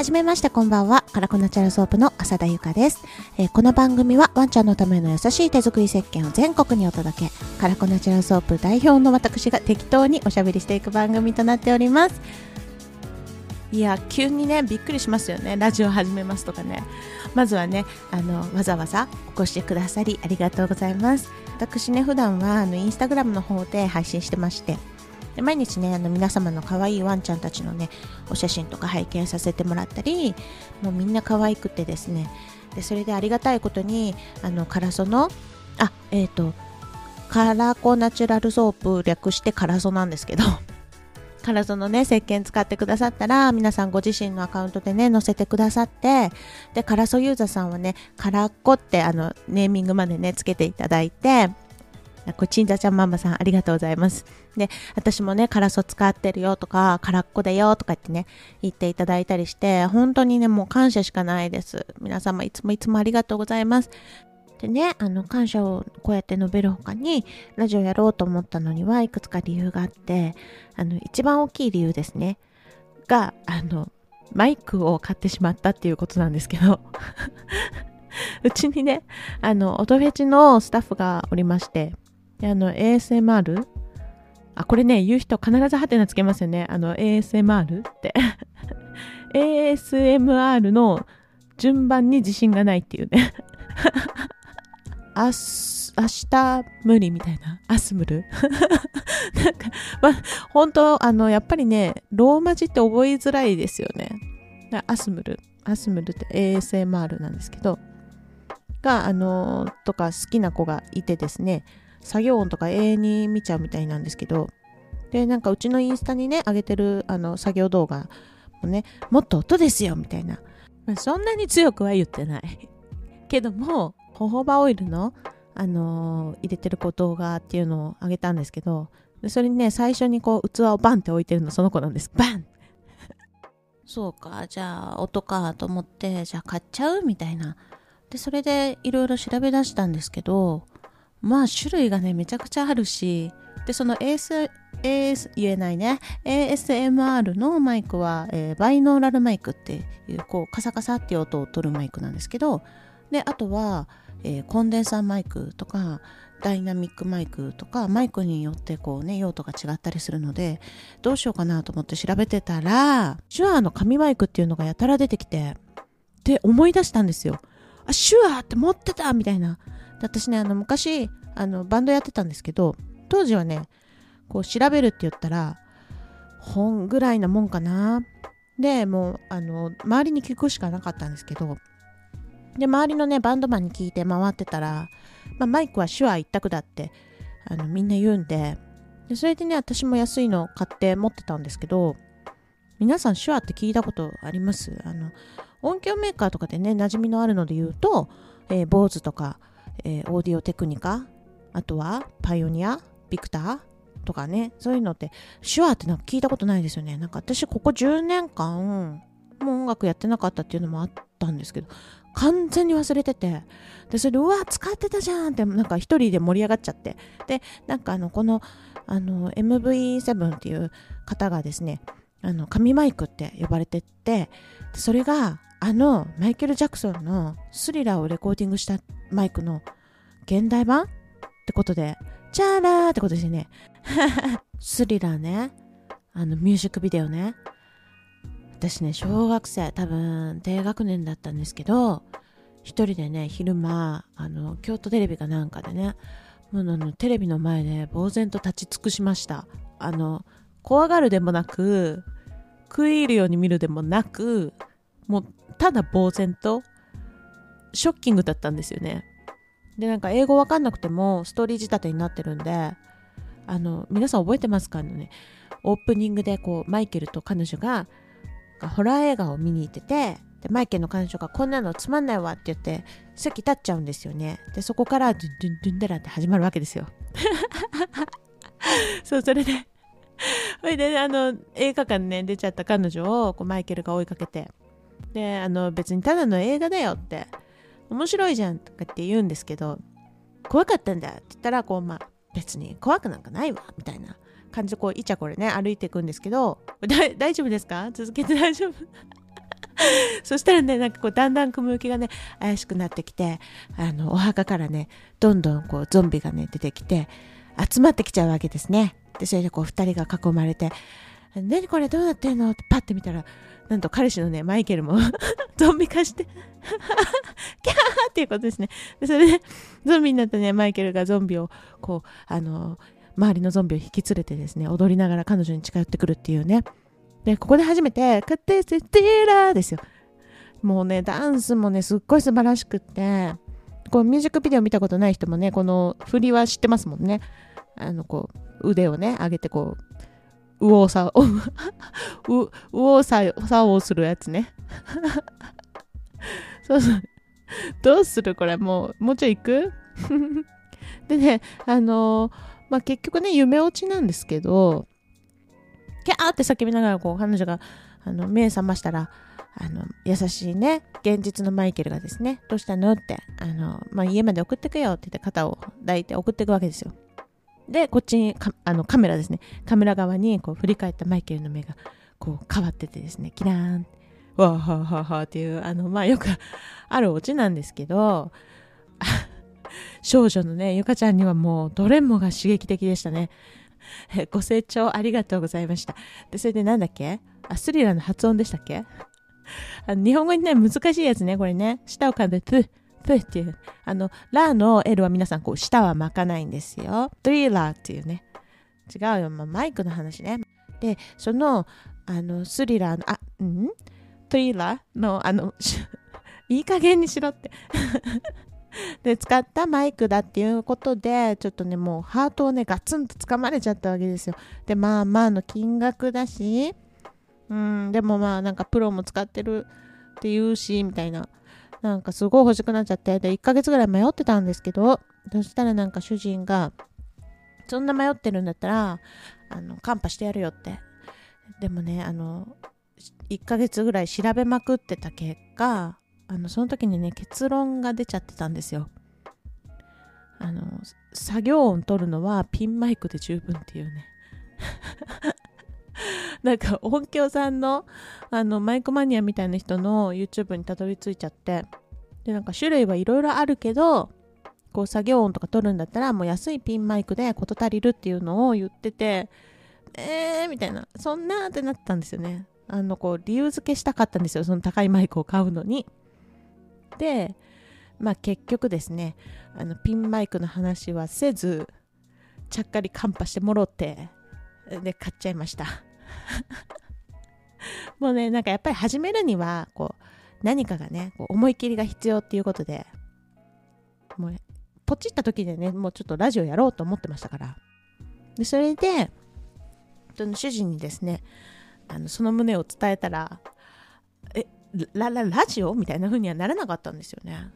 はじめましてこんばんは。カラコナチャラソープの浅田ゆかです、えー、この番組はワンちゃんのための優しい手作り石鹸を全国にお届け。カラコナチャラソープ代表の私が適当におしゃべりしていく番組となっております。いや、急にね、びっくりしますよね。ラジオ始めますとかね。まずはね、あの、わざわざお越しくださりありがとうございます。私ね、普段はあのインスタグラムの方で配信してまして、で毎日ねあの皆様の可愛いワンちゃんたちのねお写真とか拝見させてもらったりもうみんな可愛くてですねでそれでありがたいことにあのカラソのあえっ、ー、とカラコナチュラルソープ略してカラソなんですけど カラソのね石鹸使ってくださったら皆さんご自身のアカウントでね載せてくださってでカラソユーザーさんはねカラッコってあのネーミングまでねつけていただいてこちんざちゃんママさんありがとうございます。で、私もね、カラソ使ってるよとか、空っこだよとか言ってね、言っていただいたりして、本当にね、もう感謝しかないです。皆様いつもいつもありがとうございます。でね、あの、感謝をこうやって述べるほかに、ラジオやろうと思ったのにはいくつか理由があって、あの、一番大きい理由ですね。が、あの、マイクを買ってしまったっていうことなんですけど うちにね、あの、音フェチのスタッフがおりまして、あの、ASMR? あ、これね、言う人必ずハテナつけますよね。あの、ASMR って。ASMR の順番に自信がないっていうね。あす、明日無理みたいな。アスムルなんか、まあ、本当あの、やっぱりね、ローマ字って覚えづらいですよね。アスムル。アスムルって ASMR なんですけど、が、あの、とか好きな子がいてですね、作業音とか永遠に見ちゃうみたいなんですけど、で、なんかうちのインスタにね、上げてるあの作業動画もね、もっと音ですよみたいな。まあそんなに強くは言ってない。けども、ホホバオイルの、あのー、入れてるこう動画っていうのを上げたんですけど、でそれにね、最初にこう器をバンって置いてるのその子なんです。バン そうか、じゃあ音かと思って、じゃあ買っちゃう？みたいな。で、それでいろいろ調べ出したんですけど、まあ種類がねめちゃくちゃあるしでその AS, AS 言えないね。ASMR のマイクは、えー、バイノーラルマイクっていうこうカサカサっていう音を取るマイクなんですけどであとは、えー、コンデンサーマイクとかダイナミックマイクとかマイクによってこうね用途が違ったりするのでどうしようかなと思って調べてたら手話の紙マイクっていうのがやたら出てきてで思い出したんですよ。あ手話って持ってたみたいな。で私ねあの昔あのバンドやってたんですけど当時はねこう調べるって言ったら本ぐらいなもんかな。でもうあの周りに聞くしかなかったんですけどで周りのねバンドマンに聞いて回ってたら、まあ、マイクは手話一択だってあのみんな言うんででそれでね私も安いの買って持ってたんですけど皆さん手話って聞いたことあります？あの音響メーカーとかでね馴染みのあるので言うと、えー、とかえー、オーディオテクニカあとはパイオニアビクターとかねそういうのって手話ってなんか聞いたことないですよね。なんか私ここ10年間もう音楽やってなかったっていうのもあったんですけど完全に忘れててでそれでうわ使ってたじゃんってなんか一人で盛り上がっちゃって。でなんかあのこのあの MV7 っていう方がですねあの紙マイクって呼ばれてってそれがあのマイケル・ジャクソンのスリラーをレコーディングしたマイクの現代版ってことで、チャーラーってことですね。スリラーね。あのミュージックビデオね。私ね、小学生、多分低学年だったんですけど、一人でね、昼間、あの、京都テレビかなんかでね、もうあのテレビの前で呆然と立ち尽くしました。あの、怖がるでもなく、食い入るように見るでもなく、もうただ呆然とショッキングだったんですよね。でなんか英語わかんなくてもストーリー仕立てになってるんであの皆さん覚えてますか？あのねオープニングでこうマイケルと彼女がホラー映画を見に行っててでマイケルの彼女がこんなのつまんないわって言って席立っちゃうんですよね。でそこからドゥンドゥンドゥンデラって始まるわけですよ。そうそれでそれであの映画館ね出ちゃった彼女をこうマイケルが追いかけてであの別にただの映画だよって面白いじゃんとかって言うんですけど怖かったんだって言ったらこうまあ別に怖くなんかないわみたいな感じでこういちゃこれね歩いていくんですけど 大丈夫ですか？続けて 大丈夫？そしたらね、なんかこう、だんだん雲行きがね、怪しくなってきて、あの、お墓からね、どんどんこう、ゾンビがね、出てきて、集まってきちゃうわけですね。で、それでこう、二人が囲まれて、何これどうなってんの？ってパッて見たら、なんと彼氏のね、マイケルも ゾンビ化して キャーっていうことですね。で、それで、ゾンビになったね、マイケルがゾンビを、こう、あの、周りのゾンビを引き連れてですね、踊りながら彼女に近寄ってくるっていうね。で、ここで初めて、カテセテーラーですよ。もうね、ダンスもね、すっごい素晴らしくって、こうミュージックビデオ見たことない人もね、この振りは知ってますもんね。あの、こう、腕をね、上げてこう、右往左往、右往左往するやつね。そうそう。どうするこれもう、もうちょい行く？でね、あのー、まあ、結局ね、夢落ちなんですけど、キャーって叫びながらこう彼女があの目覚ましたらあの優しいね現実のマイケルがですねどうしたの？ってあの、まあ、家まで送ってくよって言って肩を抱いて送っていくわけですよでこっちにあのカメラですね。カメラ側にこう振り返ったマイケルの目がこう変わっててですね。キラーン。わーはーはーはーっていうあのまあよくあるオチなんですけど少女のねゆかちゃんにはもうどれもが刺激的でしたね。ご清聴ありがとうございました。で、それでなんだっけ？あ、スリラーの発音でしたっけ？あの日本語にね、難しいやつね、これね。舌を噛んで、プッ、プッっていう。あの、ラーの L は皆さん、こう、舌は巻かないんですよ。トリラーっていうね。違うよ、まあ、マイクの話ね。で、その、あの、スリラーの、あ、うん？トリラーの、あの、いい加減にしろって で使ったマイクだっていうことでちょっとねもうハートをねガツンと掴まれちゃったわけですよでまあまあの金額だしうんでもまあなんかプロも使ってるって言うしみたいななんかすごい欲しくなっちゃって。で1ヶ月ぐらい迷ってたんですけどそしたらなんか主人がそんな迷ってるんだったらあのカンパしてやるよって。でもねあの1ヶ月ぐらい調べまくってた結果あのその時にね結論が出ちゃってたんですよ。あの作業音取るのはピンマイクで十分っていうね。なんか音響さんのあのマイクマニアみたいな人の YouTube にたどり着いちゃってでなんか種類はいろいろあるけどこう作業音とか取るんだったらもう安いピンマイクで事足りるっていうのを言っててえーみたいなそんなってなったんですよね。あのこう理由付けしたかったんですよ。その高いマイクを買うのに。で、まあ、結局ですねあのピンマイクの話はせずちゃっかりカンパしてもろってで買っちゃいました。もうねなんかやっぱり始めるにはこう何かがねこう思い切りが必要っていうことでもうポチった時でねもうちょっとラジオやろうと思ってましたからでそれで主人にですねあのその旨を伝えたらえラララジオ？みたいな風にはならなかったんですよね。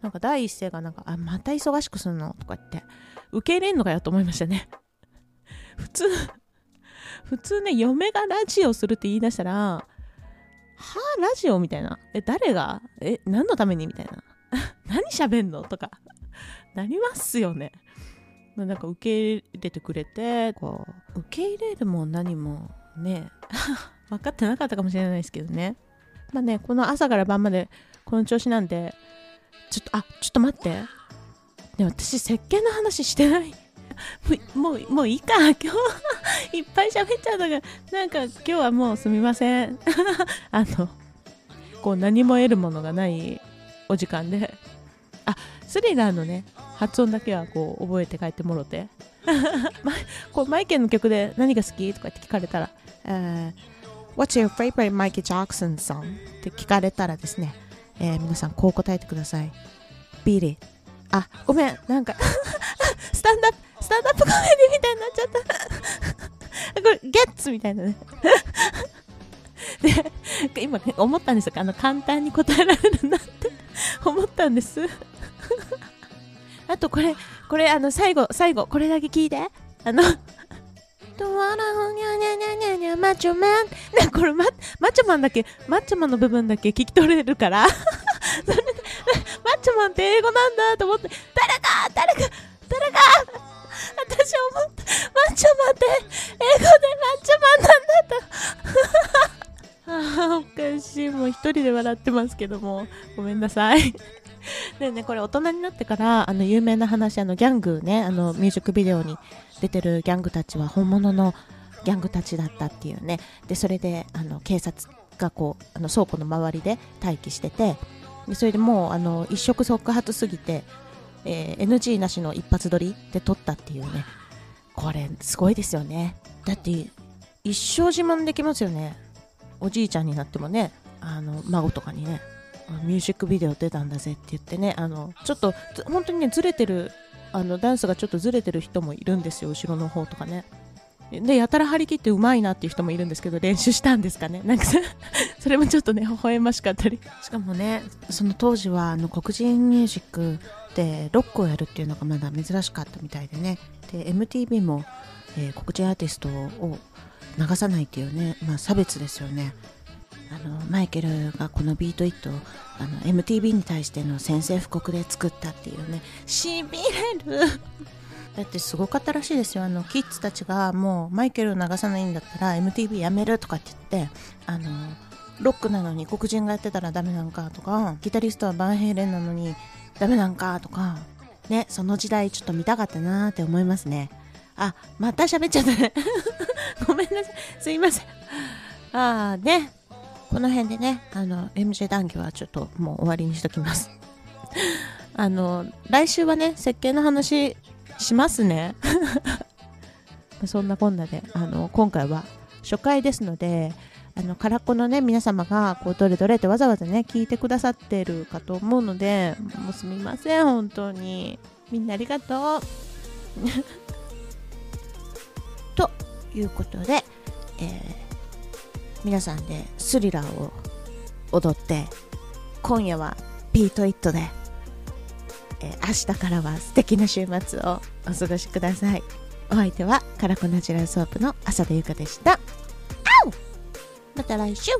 なんか第一声がなんか、あ、また忙しくするの？とか言って、受け入れんのかよと思いましたね。普通、普通ね、嫁がラジオするって言い出したら、はあ、ラジオみたいな。え、誰が？え、何のためにみたいな。何喋んの？とか、なりますよね。なんか受け入れてくれて、こう、受け入れるも何もね、分かってなかったかもしれないですけどね。まあね、この朝から晩までこの調子なんで、ちょっと、あ、ちょっと待って。ね、私、石鹸の話してない。もう、もういいか。今日 いっぱい喋っちゃうのが、なんか今日はもうすみません。あの、こう何も得るものがないお時間で。あ、スリラーのね、発音だけはこう覚えて帰ってもろて。こうマイケルの曲で何が好きとかって聞かれたら、えー What's your favorite Michael Jackson song? って聞かれたらですね、えー、皆さんこう答えてください。Beat it. あ、ごめん、なんかスタンダップ、スタンダップコメディみたいになっちゃったこれ、ゲッツみたいなね で、今、ね思ったんですよ。あの、簡単に答えられるなって思ったんですあと、これ、これ、あの、最後、最後、これだけ聞いて。あのとわらほにゃにゃにゃにゃにゃマッチョマン。ね、これママッチョマンだけ、マッチョマンの部分だけ聞き取れるから、マッチョマンって英語なんだと思って、誰か誰か誰か私思った。マッチョマンって英語でマッチョマンなんだと。あ、おかしい。もう一人で笑ってますけどもごめんなさいでねこれ大人になってからあの有名な話あのギャングねあのミュージックビデオに出てるギャングたちは本物のギャングたちだったっていうねでそれであの警察がこうあの倉庫の周りで待機しててでそれでもうあの一触即発すぎて、えー NG なしの一発撮りで撮ったっていうね。これすごいですよね。だって一生自慢できますよね。おじいちゃんになってもねあの孫とかにねミュージックビデオ出たんだぜって言ってねあのちょっと本当にねずれてるあのダンスがちょっとずれてる人もいるんですよ後ろの方とかね。でやたら張り切ってうまいなっていう人もいるんですけど練習したんですかね。なんかそ それもちょっとね微笑ましかったり。しかもねその当時はあの黒人ミュージックでロックをやるっていうのがまだ珍しかったみたいでね。で MTV も、えー黒人アーティストを流さないっていうね、まあ、差別ですよね。あのマイケルがこのビートイットをあの MTV に対しての宣戦布告で作ったっていうね。しびれる。だってすごかったらしいですよ。あのキッズたちがもうマイケルを流さないんだったら MTV やめるとかって言ってあのロックなのに黒人がやってたらダメなんかとかギタリストはバンヘイレンなのにダメなんかとかねその時代ちょっと見たかったなーって思いますね。あまた喋っちゃったね。ごめんなさい。すいません。ああね。この辺でねあの MJ 談義はちょっともう終わりにしときます。あの来週はね設計の話しますね。そんなこんなであの今回は初回ですのであの空っぽのね皆様がこうどれどれってわざわざね聞いてくださってるかと思うのでもうすみません本当に。みんなありがとう。ということで、えー皆さんでスリラーを踊って今夜はビートイットで、えー明日からは素敵な週末をお過ごしください。お相手はカラコナチュラルソープの浅田ゆかでした。また来週